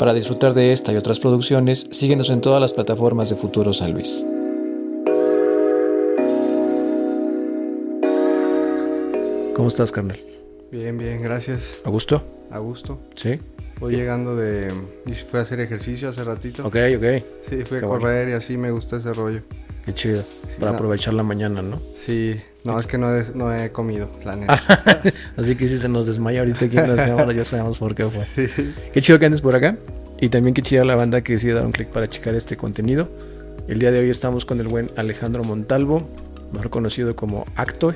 Para disfrutar de esta y otras producciones, síguenos en todas las plataformas de Futuro San Luis. ¿Cómo estás, carnal? Bien, bien, gracias. ¿A gusto? A gusto. Sí. Voy llegando de... Y fui a hacer ejercicio hace ratito. Ok, ok. Sí, fui a Qué correr y así me gusta ese rollo. Qué chido. Sí, Para no. aprovechar la mañana, ¿no? Sí, no, es que no he, no he comido, la neta. Así que si se nos desmaya ahorita aquí en las cámaras, ya sabemos por qué fue. Sí. Qué chido que andes por acá. Y también qué chida la banda que decidió dar un clic para checar este contenido. El día de hoy estamos con el buen Alejandro Montalvo, mejor conocido como Acto.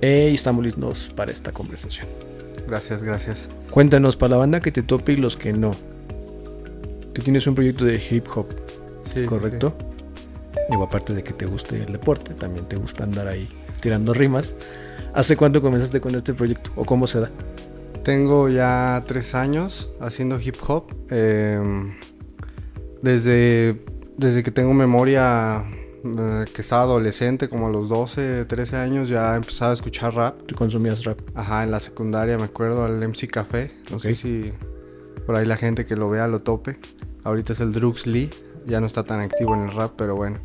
E y estamos listos para esta conversación. Gracias, gracias. Cuéntanos para la banda que te tope y los que no. Tú tienes un proyecto de hip hop, Sí, ¿correcto? Digo, aparte de que te guste el deporte, también te gusta andar ahí tirando rimas. ¿Hace cuánto comenzaste con este proyecto o cómo se da? Tengo ya tres años haciendo hip hop. eh, desde, desde que tengo memoria, eh, que estaba adolescente, como a los 12, 13 años, ya empezaba a escuchar rap. ¿Tú consumías rap? Ajá, en la secundaria me acuerdo al MC Café. No Ok. sé si por ahí la gente que lo vea lo tope. Ahorita es el Drux Lee. Ya no está tan activo en el rap, pero bueno.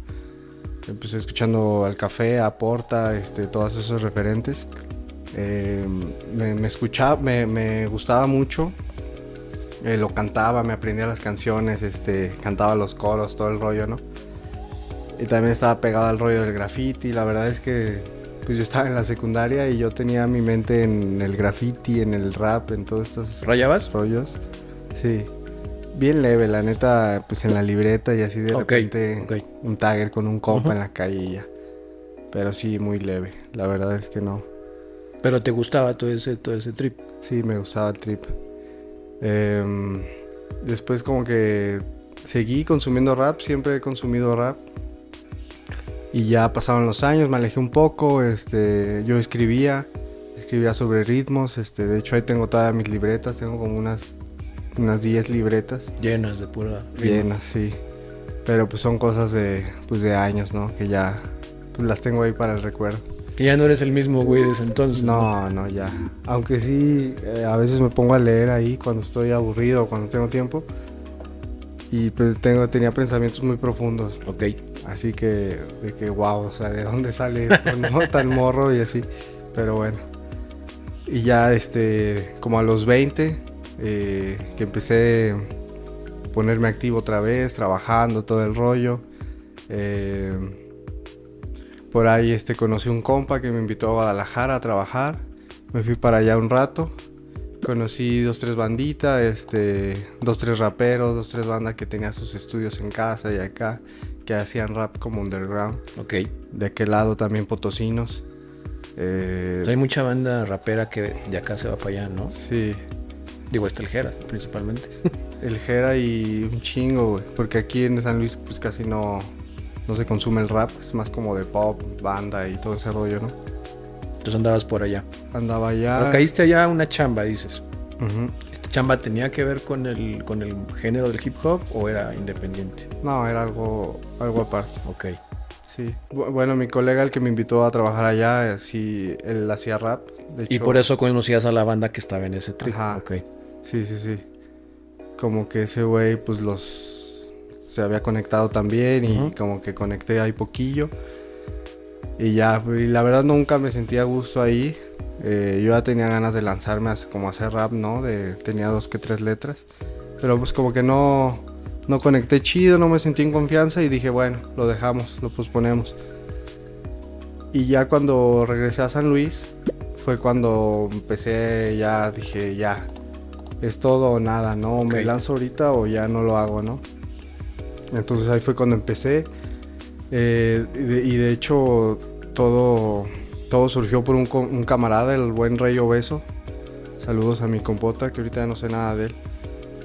Empecé escuchando al Café, a Porta, este, todos esos referentes. Eh, me, me escuchaba, me, me gustaba mucho. Eh, lo cantaba, me aprendía las canciones, este, cantaba los coros, todo el rollo, ¿no? Y también estaba pegado al rollo del graffiti. La verdad es que pues yo estaba en la secundaria y yo tenía mi mente en el graffiti, en el rap, en todos estos ¿Rayabas? rollos. Sí. Bien leve, la neta, pues en la libreta y así de repente un tagger con un compa en la calle y ya. Pero sí, muy leve. La verdad es que no. Pero te gustaba todo ese, todo ese trip. Sí, me gustaba el trip. Em, después como que seguí consumiendo rap, siempre he consumido rap. Y ya pasaron los años, me alejé un poco, este, yo escribía, escribía sobre ritmos, este, de hecho ahí tengo todas mis libretas, tengo como unas unas 10 libretas Llenas de pura ritmo. llenas, sí. Pero pues son cosas de pues de años, ¿no? Que ya pues, las tengo ahí para el recuerdo. Que ya no eres el mismo güey de ese entonces. No, no, ya. Aunque sí, eh, a veces me pongo a leer ahí cuando estoy aburrido o cuando tengo tiempo. Y pues tengo, tenía pensamientos muy profundos. Ok. Así que, de que, wow, o sea, ¿de dónde sale esto, no? Tan morro y así. Pero bueno. Y ya, este, como a los 20, eh, que empecé a ponerme activo otra vez, trabajando, todo el rollo. Eh, por ahí, este, conocí un compa que me invitó a Guadalajara a trabajar. Me fui para allá un rato. Conocí dos, tres banditas, este, dos, tres raperos, dos, tres bandas que tenían sus estudios en casa y acá, que hacían rap como underground. Ok. De aquel lado también potosinos. Eh, hay mucha banda rapera que de acá se va para allá, ¿no? sí, Digo, está el Jera, principalmente. el Jera y un chingo, güey. Porque aquí en San Luis pues casi no, no se consume el rap, es más como de pop, banda y todo ese rollo, ¿no? Entonces andabas por allá. Andaba allá. Pero caíste allá a una chamba, dices. ¿Esta chamba tenía que ver con el, con el género del hip hop o era independiente? No, era algo, algo aparte. Ok. Sí. Bu- Bueno, mi colega, el que me invitó a trabajar allá, eh, sí, él hacía rap. De Y por eso conocías a la banda que estaba en ese trip. Ajá. Ok. Sí, sí, sí. Como que ese güey, pues los. Se había conectado también y como que conecté ahí poquillo. Y ya, y la verdad nunca me sentía a gusto ahí. Eh, yo ya tenía ganas de lanzarme a, como a hacer rap, ¿no? De, tenía dos que tres letras. Pero pues como que no, no conecté chido, no me sentí en confianza y dije, bueno, lo dejamos, lo posponemos. Y ya cuando regresé a San Luis, fue cuando empecé, ya dije, ya, es todo o nada, ¿no? Me lanzo ahorita o ya no lo hago, ¿no? Entonces ahí fue cuando empecé. Eh, y, de, y de hecho, todo, todo surgió por un, un camarada, el buen Rey Obeso. Saludos a mi compota, que ahorita ya no sé nada de él.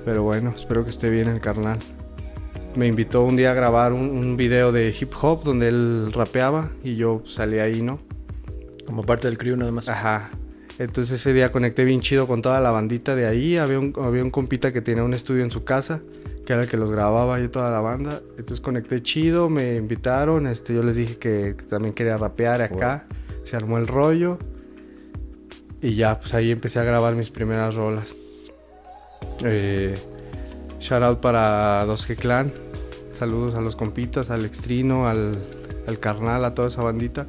Pero bueno, espero que esté bien el carnal. Me invitó un día a grabar un, un video de hip hop donde él rapeaba y yo salí ahí, ¿no? Como parte del crew nada más. Ajá. Entonces ese día conecté bien chido con toda la bandita de ahí. Había un, había un compita que tenía un estudio en su casa, que era el que los grababa y toda la banda. Entonces conecté chido, me invitaron. Este, yo les dije que, que también quería rapear acá. Se armó el rollo. Y ya, pues ahí empecé a grabar mis primeras rolas. Eh, Shout out para 2G Clan. Saludos a los compitas, al Extrino, al, al carnal, a toda esa bandita.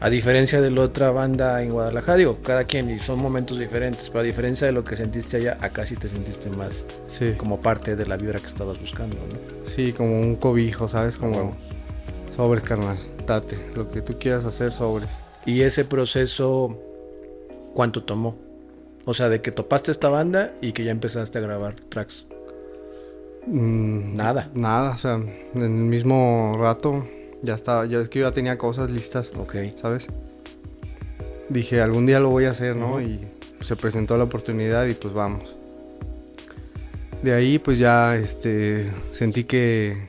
A diferencia de la otra banda en Guadalajara, digo, cada quien y son momentos diferentes, pero a diferencia de lo que sentiste allá, acá sí te sentiste más Sí, como parte de la vibra que estabas buscando, ¿no? sí, como un cobijo, ¿sabes? Como sobres, carnal. Date, lo que tú quieras hacer, sobres. Y ese proceso, ¿cuánto tomó? O sea, de que topaste esta banda y que ya empezaste a grabar tracks. Mm, Nada. Nada, o sea, en el mismo rato ya estaba, ya es que yo ya tenía cosas listas, Ok. ¿sabes? Dije, algún día lo voy a hacer, ¿no? Y se presentó la oportunidad y pues vamos. De ahí pues ya este, sentí que,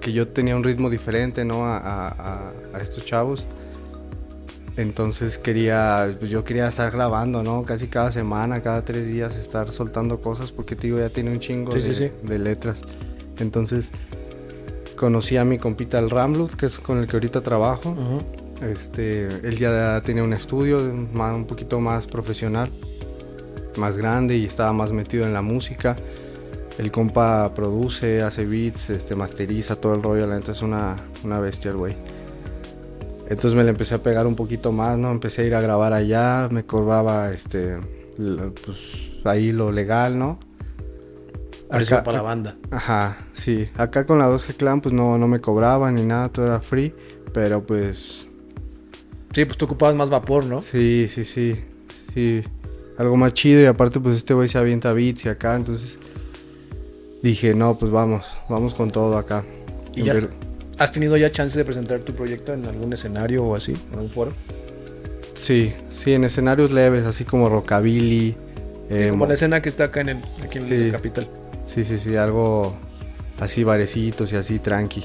que yo tenía un ritmo diferente, ¿no? A, a- a- a estos chavos. Entonces quería, pues yo quería estar grabando, ¿no? Casi cada semana, cada tres días estar soltando cosas porque te digo, ya tiene un chingo Sí, de, sí, sí. de letras. Entonces conocí a mi compita el Ramlut, que es con el que ahorita trabajo. Este, él ya tenía un estudio más- un poquito más profesional, más grande y estaba más metido en la música. El compa produce, hace beats, este, masteriza todo el rollo, la neta es una, una bestia el güey. Entonces me le empecé a pegar un poquito más, ¿no? Empecé a ir a grabar allá, me cobraba, este, pues ahí lo legal, ¿no? Precio Acá- para la banda. Ajá, sí. Acá con la 2G Clan pues no, no me cobraban ni nada, todo era free, pero pues Sí, pues tú ocupabas más vapor, ¿no? Sí, sí, sí. Sí. Algo más chido y aparte pues este güey se avienta beats y acá, entonces dije, no, pues vamos, vamos con todo acá. Y En ya ver- ¿Has tenido ya chance de presentar tu proyecto en algún escenario o así? ¿En un foro? Sí, sí, en escenarios leves, así como rockabilly. eh, Como mo- la escena que está acá en el aquí en Sí. la capital. Sí, sí, sí, algo así barecitos y así tranqui.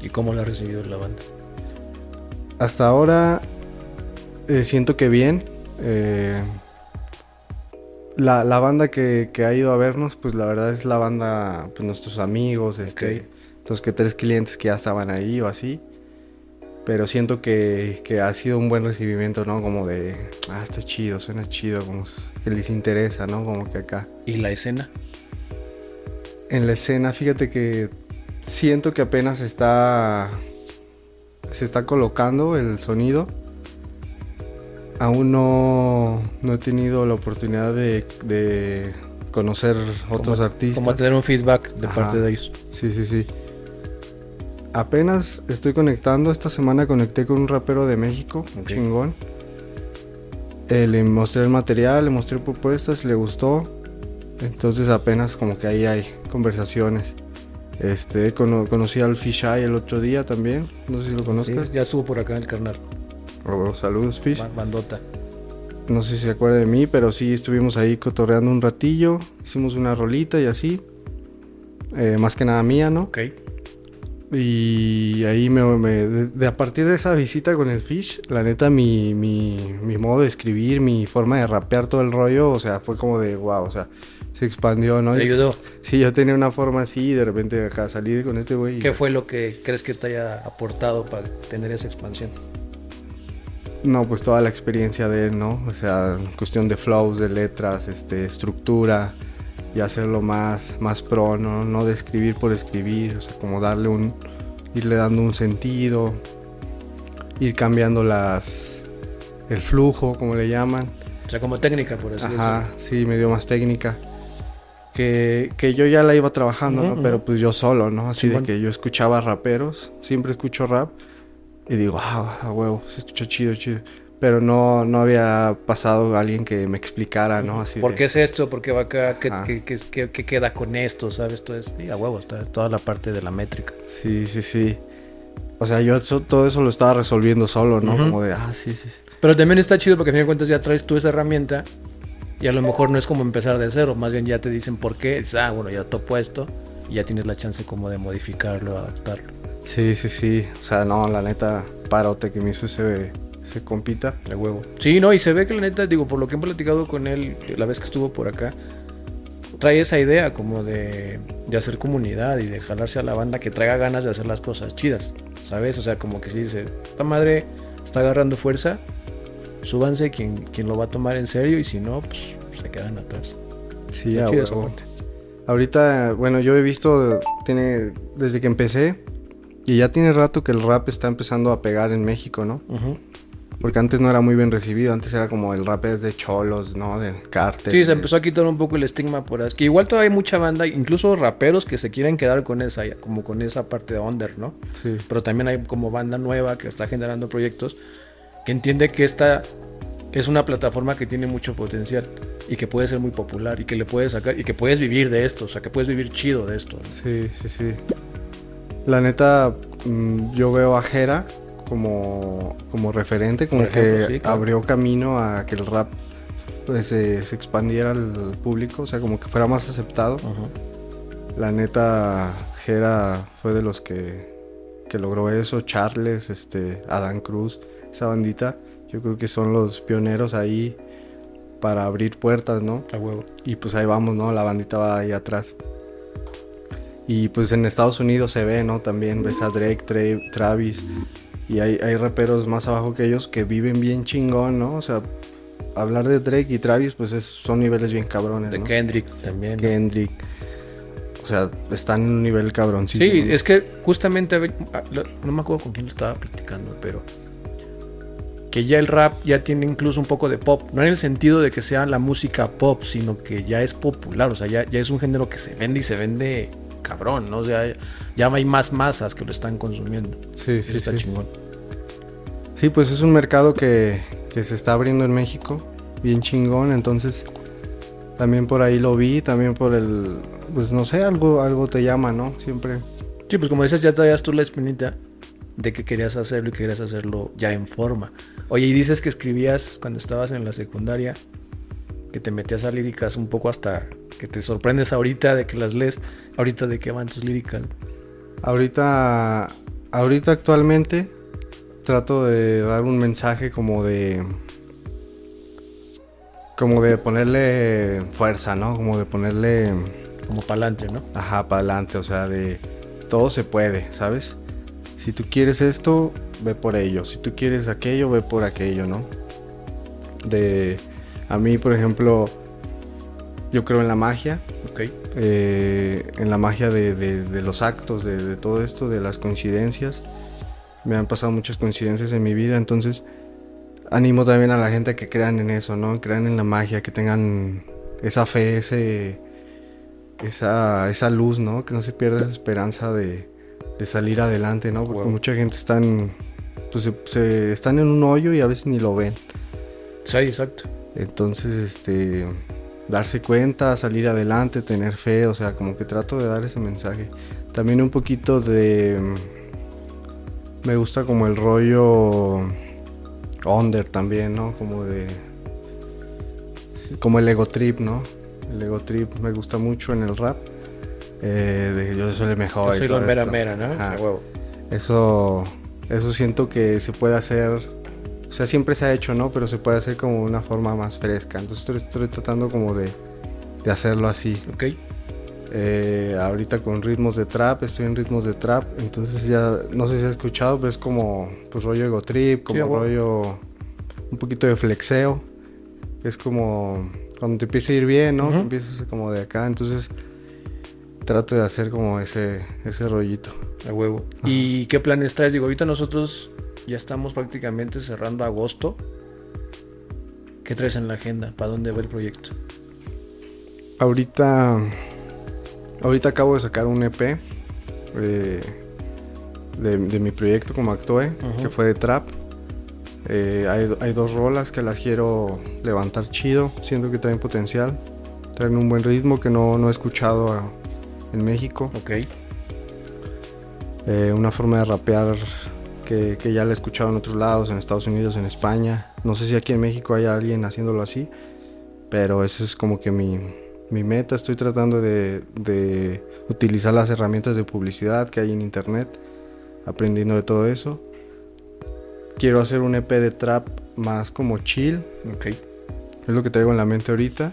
¿Y cómo lo ha recibido la banda? Hasta ahora eh, siento que bien. eh, la, la banda que, que ha ido a vernos, pues la verdad es la banda, pues nuestros amigos, este, Los que tres clientes que ya estaban ahí o así. Pero siento que, que ha sido un buen recibimiento, ¿no? Como de, ah, está chido, suena chido, como que les interesa, ¿no? Como que acá. ¿Y la escena? En la escena, fíjate que siento que apenas está. Se está colocando el sonido. Aún no, no he tenido la oportunidad de, de conocer otros artistas. Como tener un feedback de Ajá. parte de ellos. Sí, sí, sí. Apenas estoy conectando. Esta semana conecté con un rapero de México, Ok. chingón. Eh, le mostré el material, le mostré propuestas, le gustó. Entonces apenas como que ahí hay conversaciones. Este, cono- conocí al Fisheye el otro día también. No sé si lo Sí, conozcas. ya estuvo por acá el carnal. Oh, saludos, Fish. Ba- Bandota. No sé si se acuerda de mí, pero sí estuvimos ahí cotorreando un ratillo. Hicimos una rolita y así. Eh, más que nada mía, ¿no? Ok. Y ahí me, me- de, de a partir de esa visita con el Fish, la neta mi, mi, mi modo de escribir, mi forma de rapear todo el rollo, o sea, fue como de wow, o sea, se expandió, ¿no? Te ayudó. Sí, yo tenía una forma así y de repente acá salí con este güey. ¿Qué fue lo que crees que te haya aportado para tener esa expansión? No, pues toda la experiencia de él, ¿no? O sea, cuestión de flows, de letras, este, estructura y hacerlo más, más pro, ¿no? No de escribir por escribir, o sea, como darle un, irle dando un sentido, ir cambiando las, el flujo, como le llaman. O sea, como técnica, por así Ajá, sí, me dio más técnica. Que, que yo ya la iba trabajando, ¿no? Pero pues yo solo, ¿no? Así de que yo escuchaba raperos, siempre escucho rap. Y digo, ah, a huevo, se escucha chido, chido. Pero no, no había pasado alguien que me explicara, ¿no? Así ¿Por de- qué es esto? ¿Por qué va acá? ¿Qué, Ajá. qué- qué- qué- qué queda con esto? ¿Sabes? Todo es, sí, a huevo, está toda la parte de la métrica. Sí, sí, sí. O sea, yo eso- todo eso lo estaba resolviendo solo, ¿no? Ujú. Como de, ah, sí, sí. Pero también está chido porque a fin de cuentas ya traes tú esa herramienta y a lo mejor no es como empezar de cero, más bien ya te dicen por qué, dices, ah, bueno, ya topo esto y ya tienes la chance como de modificarlo, adaptarlo. Sí, sí, sí. O sea, no, la neta, parote que me hizo ese, ese compita. De huevo. Sí, no, y se ve que la neta, digo, por lo que he platicado con él la vez que estuvo por acá, trae esa idea como de, de hacer comunidad y de jalarse a la banda que traiga ganas de hacer las cosas chidas, ¿sabes? O sea, como que si dice, esta madre está agarrando fuerza, súbanse quien, quien lo va a tomar en serio y si no, pues se quedan atrás. Sí, a parte. Ahorita, bueno, yo he visto, tiene, desde que empecé, y ya tiene rato que el rap está empezando a pegar en México, ¿no? Porque antes no era muy bien recibido, antes era como el rap es de cholos, ¿no? Del cártel. Sí, se de- empezó a quitar un poco el estigma por ahí. Que igual todavía hay mucha banda, incluso raperos que se quieren quedar con esa, como con esa parte de under, ¿no? Sí. Pero también hay como banda nueva que está generando proyectos que entiende que esta es una plataforma que tiene mucho potencial y que puede ser muy popular y que le puedes sacar y que puedes vivir de esto, o sea, que puedes vivir chido de esto. ¿no? Sí, sí, sí. La neta, mm, yo veo a Jera como, como referente, como ejemplo, que sí, claro. abrió camino a que el rap pues, se, se expandiera al público, o sea, como que fuera más aceptado. La neta, Jera fue de los que, que logró eso. Charles, este, Adán Cruz, esa bandita, yo creo que son los pioneros ahí para abrir puertas, ¿no? A huevo. Y pues ahí vamos, ¿no? La bandita va ahí atrás. Y pues en Estados Unidos se ve, ¿no? También ves a Drake, Tra- Travis. Y hay, hay raperos más abajo que ellos que viven bien chingón, ¿no? O sea, hablar de Drake y Travis, pues es- son niveles bien cabrones, De ¿no? Kendrick también. Kendrick. O sea, están en un nivel cabroncísimo. Sí, ¿no? es que justamente, ah, no me acuerdo con quién lo estaba platicando, pero que ya el rap ya tiene incluso un poco de pop, no en el sentido de que sea la música pop, sino que ya es popular, o sea, ya, ya es un género que se vende y se vende cabrón, ¿no? O sea, ya hay más masas que lo están consumiendo. Sí, sí, está sí. chingón. Sí, pues es un mercado que, que se está abriendo en México, bien chingón, entonces también por ahí lo vi, también por el, pues no sé, algo, algo te llama, ¿no? Siempre. Sí, pues como dices, ya traías tú la espinita de que querías hacerlo y que querías hacerlo ya en forma. Oye, y dices que escribías cuando estabas en la secundaria, que te metías a líricas un poco hasta que te sorprendes ahorita de que las lees, ahorita de que van tus líricas. Ahorita, ahorita actualmente trato de dar un mensaje como de, como de ponerle fuerza, ¿no? Como de ponerle, Como para adelante, ¿no? ajá, para adelante, o sea, de todo se puede, ¿sabes? Si tú quieres esto, ve por ello. Si tú quieres aquello, ve por aquello, ¿no? De, a mí, por ejemplo, yo creo en la magia, eh, en la magia de, de- de los actos, de, de todo esto, de las coincidencias. Me han pasado muchas coincidencias en mi vida, entonces animo también a la gente a que crean en eso, ¿no? Crean en la magia, que tengan esa fe, ese, esa, esa luz, ¿no? Que no se pierda esa esperanza de, salir adelante, ¿no? Porque mucha gente están, pues, se- se- están en un hoyo y a veces ni lo ven. Sí, exacto. Entonces, este, darse cuenta, salir adelante, tener fe, o sea, como que trato de dar ese mensaje. También un poquito de... Me gusta como el rollo under también, ¿no? Como de... Como el ego trip, ¿no? El ego trip me gusta mucho en el rap. eh, de que yo soy el mejor. Yo soy la mera esto. mera, ¿no? Ajá. A huevo. Eso, eso siento que se puede hacer, sea, siempre se ha hecho, ¿no? Pero se puede hacer como una forma más fresca. Entonces estoy, estoy tratando como de, de hacerlo así. Ok. Eh, ahorita con ritmos de trap, estoy en ritmos de trap, entonces ya, no sé si has escuchado, pero es como pues rollo ego trip, como Sí, rollo, un poquito de flexeo. Es como cuando te empieza a ir bien, ¿no? Ujú. Empiezas como de acá, entonces trato de hacer como ese, ese rollito. A huevo. ¿Y qué planes traes? Digo, ahorita nosotros ya estamos prácticamente cerrando agosto. ¿Qué traes en la agenda? ¿Para dónde va el proyecto? Ahorita, ahorita acabo de sacar un EP eh, de, de mi proyecto como Ujú. que fue de trap. Eh, hay, hay dos rolas que las quiero levantar chido, siento que traen potencial, traen un buen ritmo que no, no he escuchado a- en México. Ok. Eh, una forma de rapear que, que ya la he escuchado en otros lados, en Estados Unidos, en España. No sé si aquí en México hay alguien haciéndolo así, pero eso es como que mi, mi meta. Estoy tratando de, de utilizar las herramientas de publicidad que hay en internet, aprendiendo de todo eso. Quiero hacer un EP de trap más como chill, Ok. es lo que traigo en la mente ahorita.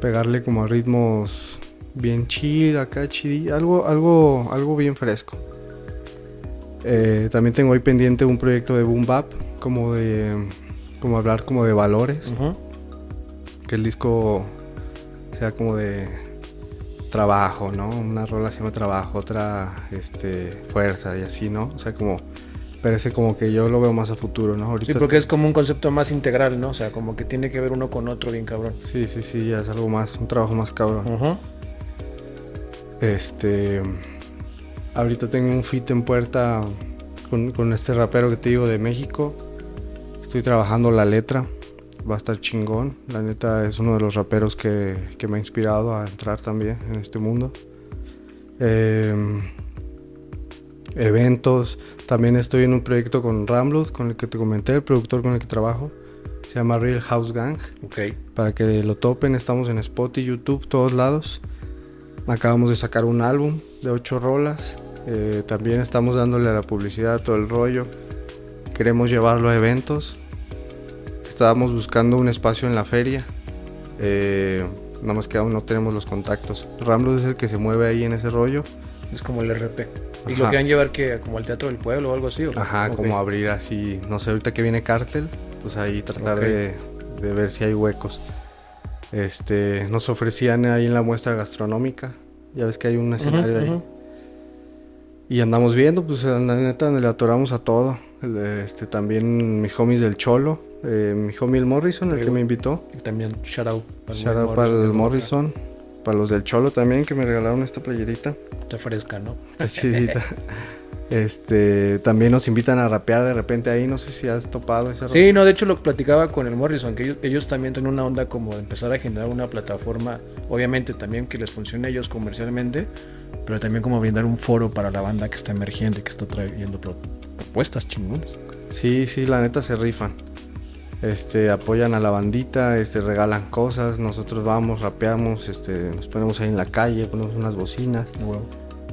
Pegarle como a ritmos bien chill, acá chill, algo, algo, algo bien fresco. Eh, también tengo ahí pendiente un proyecto de boom bap, como de, como hablar como de valores, que el disco sea como de, trabajo, ¿no? Una rola se llama trabajo, otra este, fuerza y así, ¿no? O sea, como parece como que yo lo veo más a futuro, ¿no? sí, porque es como un concepto más integral, ¿no? O sea, como que tiene que ver uno con otro bien cabrón. Sí, sí, sí, ya es algo más, un trabajo más cabrón. Este, ahorita tengo un fit en puerta con, con este rapero que te digo de México. Estoy trabajando la letra va a estar chingón. La neta es uno de los raperos que, que me ha inspirado a entrar también en este mundo. Em, eventos. También estoy en un proyecto con Ramblud, con el que te comenté, el productor con el que trabajo. Se llama Real House Gang. Ok. Para que lo topen, estamos en Spotify, YouTube, todos lados. Acabamos de sacar un álbum de ocho rolas. Eh, también estamos dándole a la publicidad todo el rollo. Queremos llevarlo a eventos estábamos buscando un espacio en la feria. Eh, nada más que aún no tenemos los contactos. Ramblus es el que se mueve ahí en ese rollo. Es como el RP. ¿Y lo quieran llevar que como al Teatro del Pueblo o algo así? Ajá, como abrir así. No sé, ahorita que viene Cártel, pues ahí tratar de, ver si hay huecos. Este, nos ofrecían ahí en la muestra gastronómica. Ya ves que hay un escenario ahí. Y andamos viendo, pues la neta le atoramos a todo. Este, también mis homies del Cholo eh, mi homie el Morrison, el que me invitó. Y también shout out para shout el, out para el Morrison. Para los del Cholo también, que me regalaron esta playerita. Está fresca, ¿no? Está chidita. Este, también nos invitan a rapear de repente ahí, no sé si has topado esa Sí, no, de hecho lo platicaba con el Morrison, que ellos, también tienen una onda como de empezar a generar una plataforma, obviamente también que les funcione a ellos comercialmente, pero también como brindar un foro para la banda que está emergiendo y que está trayendo propuestas chingones. Sí, sí, la neta se rifan. Este, apoyan a la bandita, este, regalan cosas, nosotros vamos, rapeamos, este, nos ponemos ahí en la calle, ponemos unas bocinas,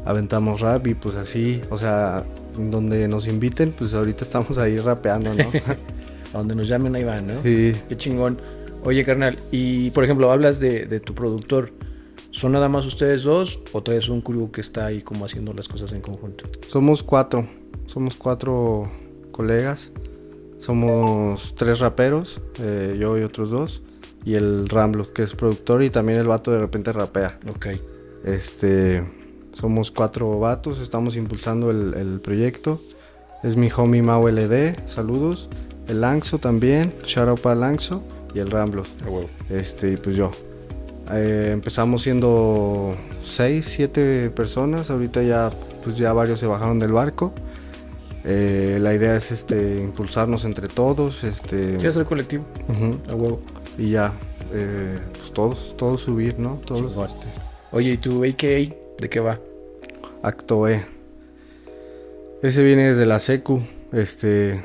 aventamos rap y pues así, o sea, donde nos inviten, pues ahorita estamos ahí rapeando, ¿no? a donde nos llamen ahí van, ¿no? Sí. Qué chingón. Oye, carnal, y por ejemplo, hablas de, de tu productor. ¿Son nada más ustedes dos o traes un crew que está ahí como haciendo las cosas en conjunto? Somos cuatro, somos cuatro colegas. Somos tres raperos, eh, yo y otros dos. Y el Ramblo, que es productor y también el vato de repente rapea. Ok. Este, somos cuatro vatos, estamos impulsando el, proyecto. Es mi homie Mau LD, saludos. El Langso también, shout out para Langso. Y el Ramblo. Este, y pues yo. Eh, empezamos siendo seis, siete personas. Ahorita ya, pues ya varios se bajaron del barco. Eh, la idea es este impulsarnos entre todos. Este, sí, hacer colectivo. A huevo. Y ya, eh, pues todos, todos subir, ¿no? Todos. Oye, ¿y tu AKA de qué va? Acto E. Ese viene desde la secu. Este.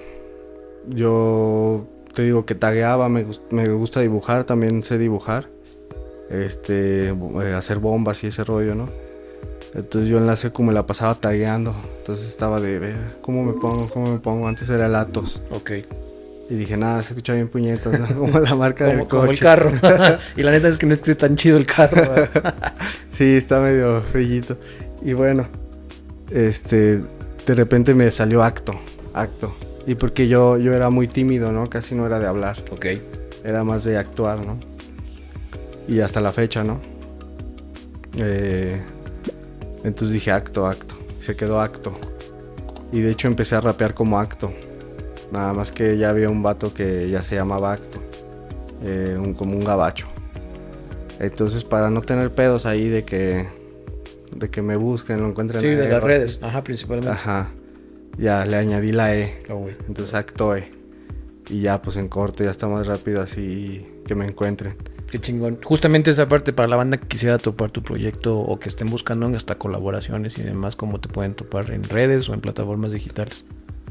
Yo te digo que tagueaba, me, me gusta dibujar, también sé dibujar. Este, eh, hacer bombas y ese rollo, ¿no? Entonces yo en la secu me la pasaba tagueando. Entonces estaba de ver cómo me pongo, cómo me pongo. Antes era el Atos. Ok. Y dije, nada, se escucha bien puñetas, ¿no? Como la marca del coche. Como el carro. y la neta es que no esté tan chido el carro. sí, está medio frillito. Y bueno, este, de repente me salió acto, acto. Y porque yo, yo era muy tímido, ¿no? Casi no era de hablar. Ok. Era más de actuar, ¿no? Y hasta la fecha, ¿no? Eh, entonces dije acto, acto. Se quedó acto. Y de hecho empecé a rapear como acto. Nada más que ya había un vato que ya se llamaba acto. Eh, un, como un gabacho. Entonces para no tener pedos ahí de que de que me busquen, lo encuentren. Sí, de las redes, ajá, principalmente. Ajá. Ya le añadí la E. Oh, Entonces acto E. Y ya pues en corto ya está más rápido así que me encuentren. Qué chingón. Justamente esa parte para la banda que quisiera topar tu proyecto o que estén buscando hasta colaboraciones y demás, ¿cómo te pueden topar en redes o en plataformas digitales?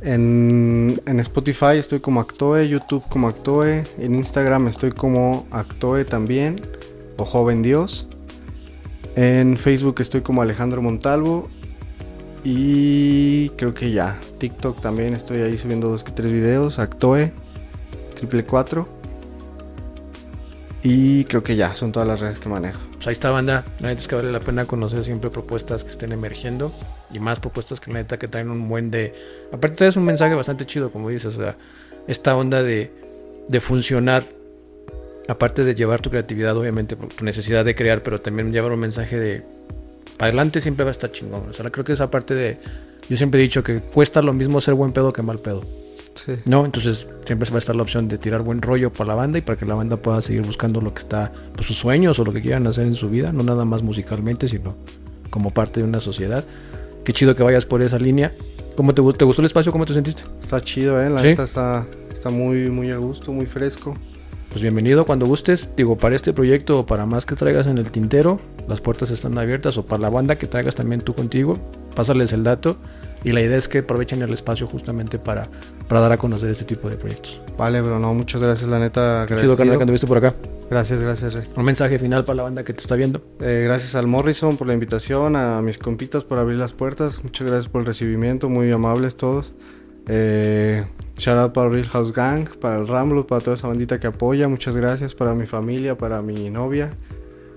En, Spotify estoy como Actoe, YouTube como Actoe, en Instagram estoy como Actoe también, o Joven Dios. En Facebook estoy como Alejandro Montalvo. Y creo que ya. TikTok también estoy ahí subiendo dos que tres videos. Actoe, triple cuatro. Y creo que ya, son todas las redes que manejo. Pues ahí está, banda. La neta es que vale la pena conocer siempre propuestas que estén emergiendo. Y más propuestas que la neta que traen un buen de. Aparte, es un mensaje bastante chido, como dices. O sea, esta onda de, de funcionar aparte de llevar tu creatividad, obviamente, por tu necesidad de crear, pero también llevar un mensaje de para adelante siempre va a estar chingón. O sea, creo que esa parte de. Yo siempre he dicho que cuesta lo mismo ser buen pedo que mal pedo. Sí. ¿No? Entonces siempre va a estar la opción de tirar buen rollo para la banda y para que la banda pueda seguir buscando lo que está, pues, sus sueños o lo que quieran hacer en su vida, no nada más musicalmente, sino como parte de una sociedad. Qué chido que vayas por esa línea. ¿Cómo te, gu- te gustó el espacio? ¿Cómo te sentiste? Está chido, ¿eh? La ¿Sí? neta está, está muy, muy a gusto, muy fresco. Pues bienvenido cuando gustes. Digo, para este proyecto o para más que traigas en el tintero, las puertas están abiertas. O para la banda que traigas también tú contigo, pásales el dato. Y la idea es que aprovechen el espacio justamente para, para dar a conocer este tipo de proyectos. Vale, bro, no, muchas gracias, la neta. Chido, carnal, que anduviste por acá. Gracias, gracias, Rey. Un mensaje final para la banda que te está viendo. Eh, gracias al Morrison por la invitación, a mis compitas por abrir las puertas. Muchas gracias por el recibimiento, muy amables todos. Eh, shout out para Real House Gang, para el Ramlo, para toda esa bandita que apoya. Muchas gracias para mi familia, para mi novia.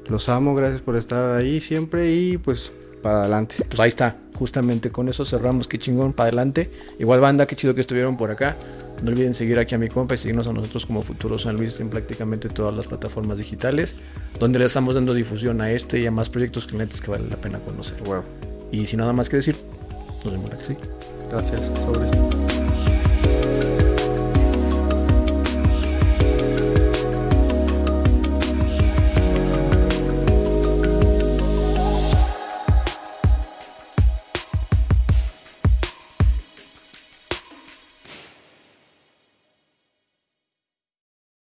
Los amo, gracias por estar ahí siempre y pues para adelante. Pues ahí está. Justamente con eso cerramos. Qué chingón, para adelante. Igual banda, qué chido que estuvieron por acá. No olviden seguir aquí a mi compa y seguirnos a nosotros como Futuro San Luis en prácticamente todas las plataformas digitales, donde le estamos dando difusión a este y a más proyectos clientes que vale la pena conocer. Huevo. Y sin nada más que decir, nos vemos la que sí. Gracias, sobre esto.